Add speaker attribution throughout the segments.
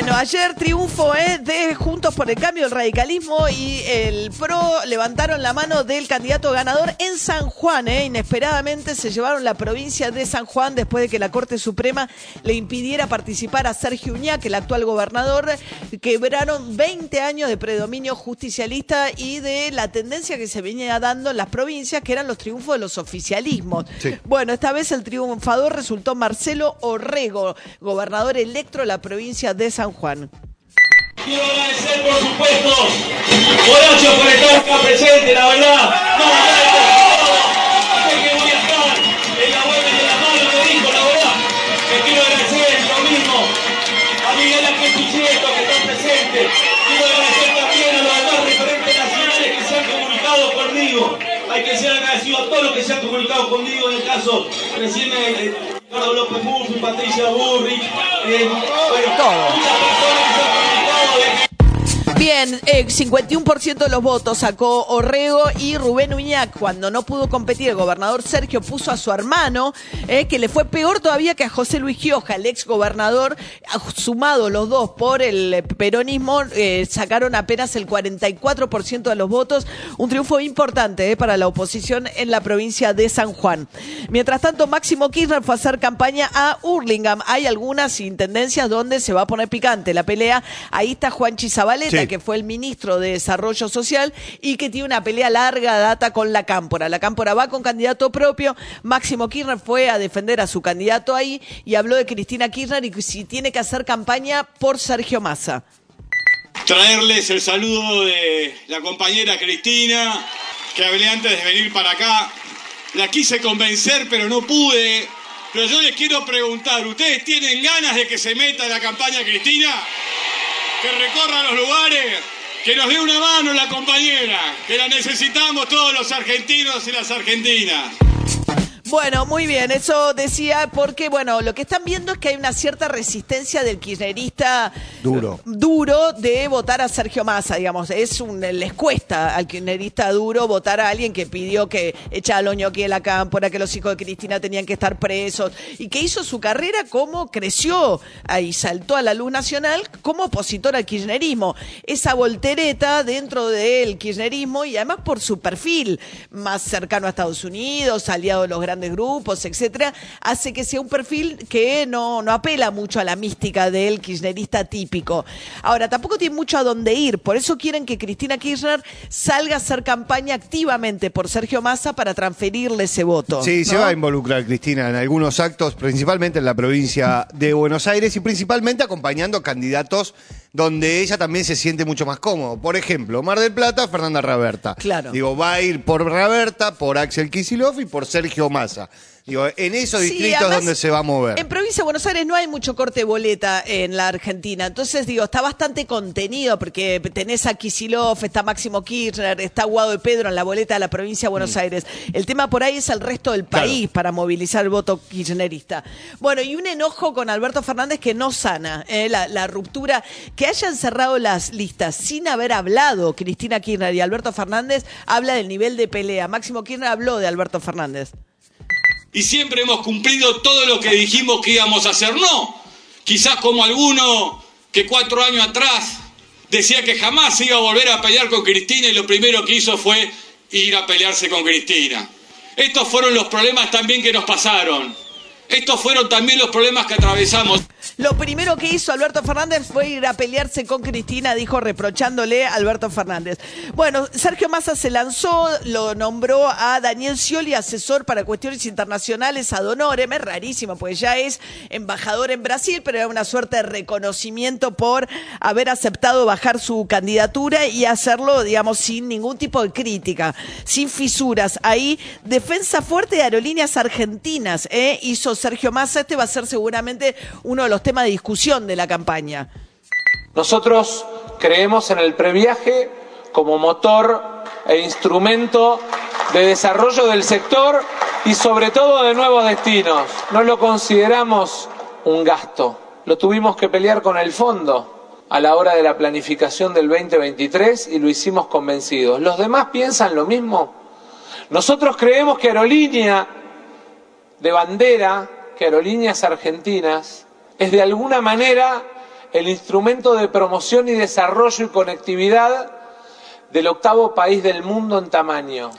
Speaker 1: Bueno, ayer triunfo ¿eh? de Juntos por el Cambio, el radicalismo y el PRO levantaron la mano del candidato ganador en San Juan. ¿eh? Inesperadamente se llevaron la provincia de San Juan después de que la Corte Suprema le impidiera participar a Sergio Uñac, el actual gobernador. Quebraron 20 años de predominio justicialista y de la tendencia que se venía dando en las provincias, que eran los triunfos de los oficialismos. Bueno, esta vez el triunfador resultó Marcelo Orrego, gobernador electo de la provincia de San Juan.
Speaker 2: Quiero agradecer, por supuesto, Horacio por estar acá presente, la verdad. No, que voy a estar en la la lo dijo, la verdad. Quiero agradecer a a. Hay que ser agradecido a todos los que se han comunicado conmigo en el caso recién Ricardo López Murphy, Patricia Burri, eh, bueno,
Speaker 1: Todo.
Speaker 2: muchas personas
Speaker 1: Bien, eh, 51% de los votos sacó Orrego y Rubén Uñac. Cuando no pudo competir, el gobernador Sergio puso a su hermano, eh, que le fue peor todavía que a José Luis Gioja, el ex gobernador. Sumado los dos por el peronismo, eh, sacaron apenas el 44% de los votos. Un triunfo importante eh, para la oposición en la provincia de San Juan. Mientras tanto, Máximo Kirchner fue a hacer campaña a Hurlingham. Hay algunas intendencias donde se va a poner picante la pelea. Ahí está Juan Chizabaleta,
Speaker 3: Sí.
Speaker 1: que fue el ministro de Desarrollo Social y que tiene una pelea larga data con la Cámpora. La Cámpora va con candidato propio. Máximo Kirchner fue a defender a su candidato ahí y habló de Cristina Kirchner y si tiene que hacer campaña por Sergio Massa.
Speaker 4: traerles el saludo de la compañera Cristina, que hablé antes de venir para acá. La quise convencer, pero no pude. Pero yo les quiero preguntar, ¿ustedes tienen ganas de que se meta en la campaña Cristina? Que recorra los lugares, que nos dé una mano la compañera, que la necesitamos todos los argentinos y las argentinas.
Speaker 1: Bueno, muy bien, eso decía porque, bueno, lo que están viendo es que hay una cierta resistencia del kirchnerista
Speaker 3: Duro.
Speaker 1: duro de votar a Sergio Massa, digamos. Es un, les cuesta al kirchnerista duro votar a alguien que pidió que echara a Loñoqui de la cámpora, que los hijos de Cristina tenían que estar presos y que hizo su carrera como creció ahí, saltó a la luz nacional como opositor al kirchnerismo. Esa voltereta dentro del kirchnerismo y además por su perfil más cercano a Estados Unidos, aliado de los grandes grupos, etcétera, hace que sea un perfil que no, no apela mucho a la mística del kirchnerista típico. Ahora, tampoco tiene mucho a dónde ir, por eso quieren que Cristina Kirchner salga a hacer campaña activamente por Sergio Massa para transferirle ese voto.
Speaker 3: Sí, se va a involucrar Cristina en algunos actos, principalmente en la provincia de Buenos Aires y principalmente acompañando candidatos donde ella también se siente mucho más cómodo. Por ejemplo, Mar del Plata, Fernanda Raberta.
Speaker 1: Claro.
Speaker 3: Digo, va a ir por Raberta, por Axel Kicillof y por Sergio Massa. Digo, en esos
Speaker 1: Sí,
Speaker 3: distritos
Speaker 1: además,
Speaker 3: donde se va a mover.
Speaker 1: En provincia de Buenos Aires no hay mucho corte de boleta en la Argentina. Entonces, digo, está bastante contenido porque tenés a Kisilov, está Máximo Kirchner, está Guado de Pedro en la boleta de la provincia de Buenos Aires. El tema por ahí es el resto del
Speaker 3: Mm. Claro.
Speaker 1: país para movilizar el voto kirchnerista. Bueno, y un enojo con Alberto Fernández que no sana eh, la, la ruptura. Que hayan cerrado las listas sin haber hablado Cristina Kirchner y Alberto Fernández habla del nivel de pelea. Máximo Kirchner habló de Alberto Fernández.
Speaker 4: y siempre hemos cumplido todo lo que dijimos que íbamos a hacer. No, quizás como alguno que cuatro años atrás decía que jamás iba a volver a pelear con Cristina y lo primero que hizo fue ir a pelearse con Cristina. Estos fueron los problemas también que nos pasaron. Estos fueron también los problemas que atravesamos.
Speaker 1: Lo primero que hizo Alberto Fernández fue ir a pelearse con Cristina, dijo reprochándole a Alberto Fernández. Bueno, Sergio Massa se lanzó, lo nombró a Daniel Scioli asesor para cuestiones internacionales ad honorem, es rarísimo, pues ya es embajador en Brasil, pero era una suerte de reconocimiento por haber aceptado bajar su candidatura y hacerlo, digamos, sin ningún tipo de crítica, sin fisuras. Ahí, defensa fuerte de aerolíneas argentinas, ¿eh? hizo Sergio Massa, este va a ser seguramente uno de los temas de discusión de la campaña.
Speaker 5: Nosotros creemos en el previaje como motor e instrumento de desarrollo del sector y sobre todo de nuevos destinos. No lo consideramos un gasto, lo tuvimos que pelear con el fondo a la hora de la planificación del 2023 y lo hicimos convencidos. ¿Los demás piensan lo mismo? Nosotros creemos que aerolínea de bandera, que aerolíneas argentinas, es de alguna manera el instrumento de promoción y desarrollo y conectividad del octavo país del mundo en tamaño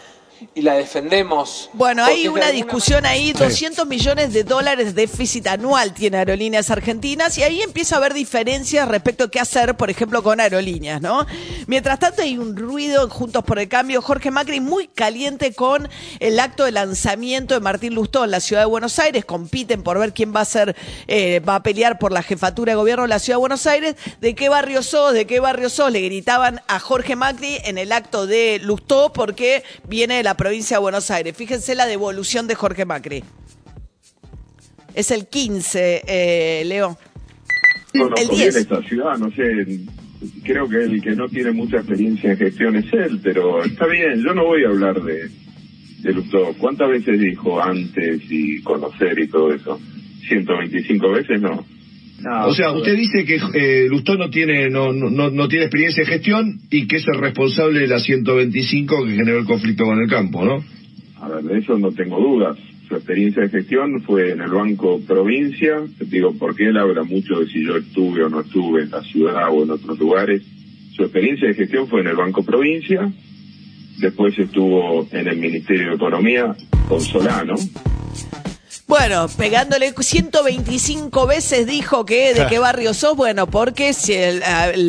Speaker 5: y la defendemos.
Speaker 1: Bueno, hay una discusión ahí, 200 millones de dólares de déficit anual tiene Aerolíneas Argentinas y ahí empieza a haber diferencias respecto a qué hacer, por ejemplo, con aerolíneas, ¿no? Mientras tanto hay un ruido en Juntos por el Cambio, Jorge Macri muy caliente con el acto de lanzamiento de Martín Lustó en la Ciudad de Buenos Aires, compiten por ver quién va a ser, eh, va a pelear por la jefatura de gobierno de la Ciudad de Buenos Aires, de qué barrio sos, de qué barrio sos, le gritaban a Jorge Macri en el acto de Lustó porque viene la provincia de Buenos Aires. Fíjense la devolución de Jorge Macri. Es el 15, eh, Leo.
Speaker 6: Conozco el 10. esta ciudad, no sé, creo que el que no tiene mucha experiencia en gestión es él, pero está bien, yo no voy a hablar de, de Lustó. ¿Cuántas veces dijo antes y conocer y todo eso? 125 veces no.
Speaker 7: O sea, usted dice que eh, Lustó no tiene no, no, no tiene experiencia en gestión y que es el responsable de la 125 que generó el conflicto con el campo, ¿no?
Speaker 6: A ver, de eso no tengo dudas. Su experiencia de gestión fue en el Banco Provincia. Digo, porque él habla mucho de si yo estuve o no estuve en la ciudad o en otros lugares. Su experiencia de gestión fue en el Banco Provincia. Después estuvo en el Ministerio de Economía con Solano.
Speaker 1: Bueno, pegándole 125 veces dijo que de qué barrio sos, bueno, porque si el,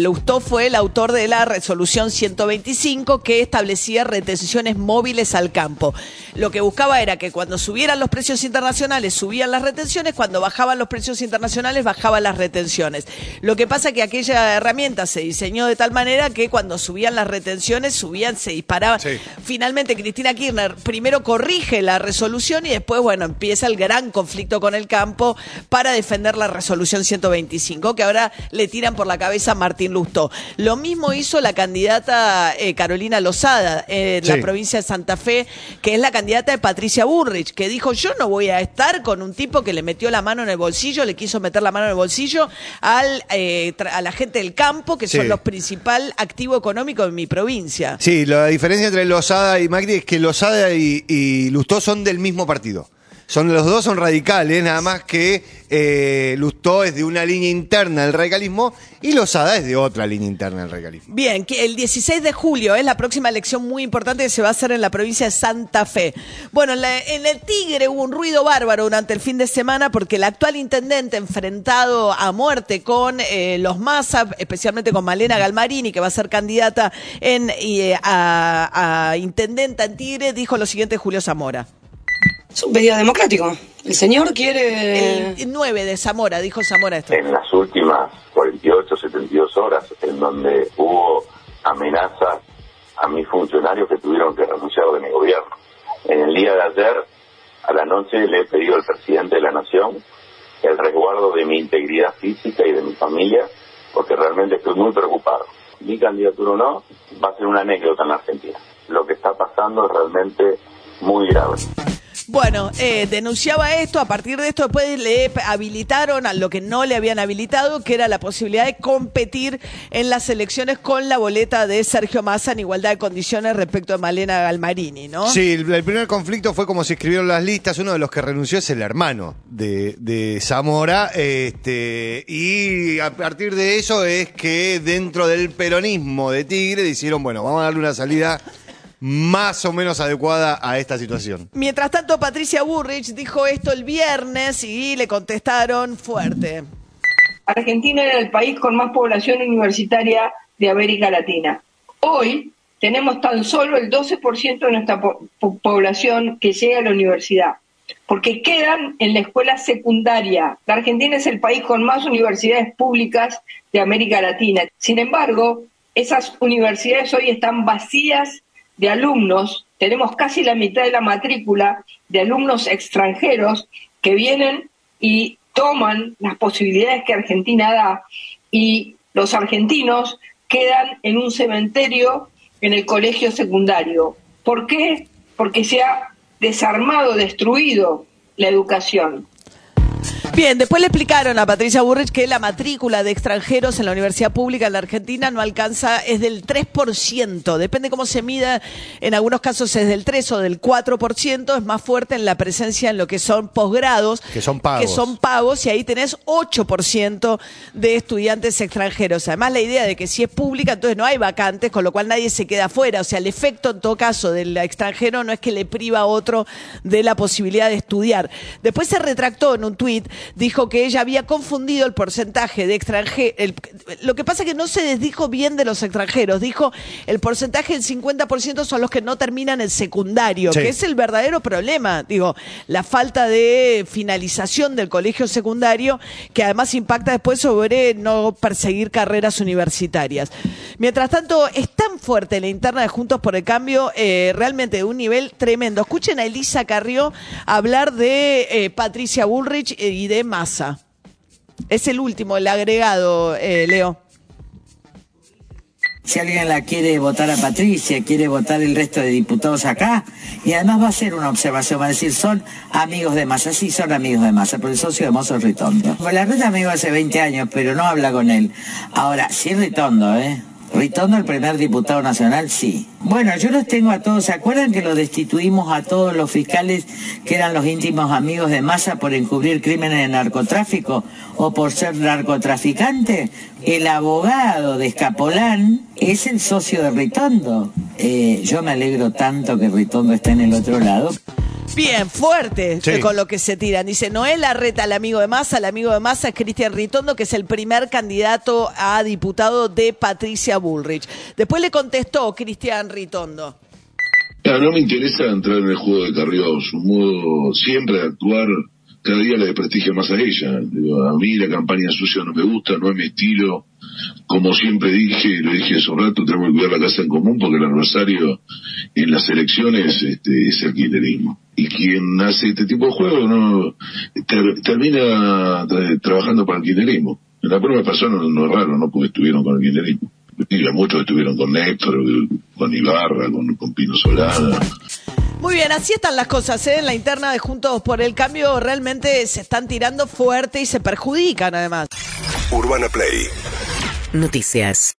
Speaker 1: Lustó fue el autor de la resolución 125 que establecía retenciones móviles al campo. Lo que buscaba era que cuando subieran los precios internacionales subían las retenciones, cuando bajaban los precios internacionales bajaban las retenciones. Lo que pasa que aquella herramienta se diseñó de tal manera que cuando subían las retenciones, subían, se disparaban. Finalmente Cristina Kirchner primero corrige la resolución y después, bueno, empieza el gran gran conflicto con el campo para defender la resolución 125, que ahora le tiran por la cabeza a Martín Lustó. Lo mismo hizo la candidata eh, Carolina Lozada en la provincia de Santa Fe, que es la candidata de Patricia Burrich, que dijo, yo no voy a estar con un tipo que le metió la mano en el bolsillo, le quiso meter la mano en el bolsillo al, eh, a la gente del campo, que son los principal activo económico de mi provincia.
Speaker 3: Sí, la diferencia entre Lozada y Macri es que Lozada y, y Lustó son del mismo partido. Son, los dos son radicales, nada más que eh, Lustó es de una línea interna del radicalismo y Lozada es de otra línea interna del radicalismo.
Speaker 1: Bien, el 16 de julio es la próxima elección muy importante que se va a hacer en la provincia de Santa Fe. Bueno, en, el Tigre hubo un ruido bárbaro durante el fin de semana porque el actual intendente enfrentado a muerte con eh, los Massa, especialmente con Malena Galmarini, que va a ser candidata en, eh, a, a intendenta en Tigre, dijo lo siguiente Julio Zamora.
Speaker 8: Es un pedido democrático. El señor quiere...
Speaker 1: El 9 de Zamora, dijo Zamora esto.
Speaker 9: En las últimas 48, 72 horas, en donde hubo amenazas a mis funcionarios que tuvieron que renunciar de mi gobierno. En el día de ayer, a la noche, le he pedido al presidente de la Nación el resguardo de mi integridad física y de mi familia, porque realmente estoy muy preocupado. Mi candidatura o no va a ser una anécdota en la Argentina. Lo que está pasando es realmente muy grave.
Speaker 1: Bueno, eh, denunciaba esto, a partir de esto después le habilitaron a lo que no le habían habilitado, que era la posibilidad de competir en las elecciones con la boleta de Sergio Massa en igualdad de condiciones respecto a Malena Galmarini, ¿no?
Speaker 3: Sí, el, primer conflicto fue como se escribieron las listas, uno de los que renunció es el hermano de, de Zamora, este, y a partir de eso es que dentro del peronismo de Tigre dijeron, bueno, vamos a darle una salida más o menos adecuada a esta situación.
Speaker 1: Mientras tanto, Patricia Burrich dijo esto el viernes y le contestaron fuerte.
Speaker 10: Argentina era el país con más población universitaria de América Latina. Hoy tenemos tan solo el 12% de nuestra población que llega a la universidad, porque quedan en la escuela secundaria. La Argentina es el país con más universidades públicas de América Latina. Sin embargo, esas universidades hoy están vacías de alumnos, tenemos casi la mitad de la matrícula de alumnos extranjeros que vienen y toman las posibilidades que Argentina da y los argentinos quedan en un cementerio en el colegio secundario. ¿Por qué? Porque se ha desarmado, destruido la educación.
Speaker 1: Bien, después le explicaron a Patricia Burrich que la matrícula de extranjeros en la universidad pública en la Argentina no alcanza, es del 3%, depende cómo se mida, en algunos casos es del 3 o del 4%, es más fuerte en la presencia en lo que son posgrados,
Speaker 3: Que son pagos.
Speaker 1: que son pagos, y ahí tenés 8% de estudiantes extranjeros. Además, la idea de que si es pública, entonces no hay vacantes, con lo cual nadie se queda afuera. O sea, el efecto en todo caso del extranjero no es que le priva a otro de la posibilidad de estudiar. Después se retractó en un tuit, dijo que ella había confundido el porcentaje de extranjeros. Lo que pasa es que no se desdijo bien de los extranjeros. Dijo el porcentaje del 50% son los que no terminan el secundario,
Speaker 11: Sí.
Speaker 1: que es el verdadero problema. Digo, la falta de finalización del colegio secundario, que además impacta después sobre no perseguir carreras universitarias. Mientras tanto, es tan fuerte la interna de Juntos por el Cambio, eh, realmente de un nivel tremendo. Escuchen a Elisa Carrió hablar de eh, Patricia Bullrich eh, y de Massa. Es el último, el agregado, eh, Leo.
Speaker 11: Si alguien la quiere votar a Patricia, quiere votar el resto de diputados acá, y además va a ser una observación, va a decir, son amigos de Massa, sí son amigos de Massa, pero el socio de Mozo es Ritondo. La red amigo hace 20 años, pero no habla con él. Ahora, sí es Ritondo, ¿eh? Ritondo, el primer diputado nacional, sí. Bueno, yo los tengo a todos. ¿Se acuerdan que lo destituimos a todos los fiscales que eran los íntimos amigos de Massa por encubrir crímenes de narcotráfico o por ser narcotraficante? El abogado de Escapolán es el socio de Ritondo. Eh, yo me alegro tanto que Ritondo esté en el otro lado.
Speaker 1: Bien, fuerte
Speaker 11: Sí.
Speaker 1: con lo que se tiran. Dice Noel Arreta, el amigo de Massa, el amigo de Massa es Cristian Ritondo, que es el primer candidato a diputado de Patricia Bullrich. Después le contestó Cristian Ritondo.
Speaker 7: Claro, no me interesa entrar en el juego de Carrió, su modo siempre de actuar cada día le desprestigia más a ella. Digo, a mí la campaña sucia no me gusta, no es mi estilo. Como siempre dije, y lo dije hace un rato, tenemos que cuidar la casa en común porque el adversario en las elecciones este, es el kirchnerismo. Y quien hace este tipo de juegos no ter- termina tra- trabajando para el kirchnerismo. En la prueba persona no es raro, ¿no? Porque estuvieron con el kirchnerismo. Y muchos estuvieron con Néstor, con Ibarra, con, con Pino Solana.
Speaker 1: Muy bien, así están las cosas, ¿eh? En la interna de Juntos por el Cambio realmente se están tirando fuerte y se perjudican además.
Speaker 12: Urbana Play
Speaker 13: Noticias.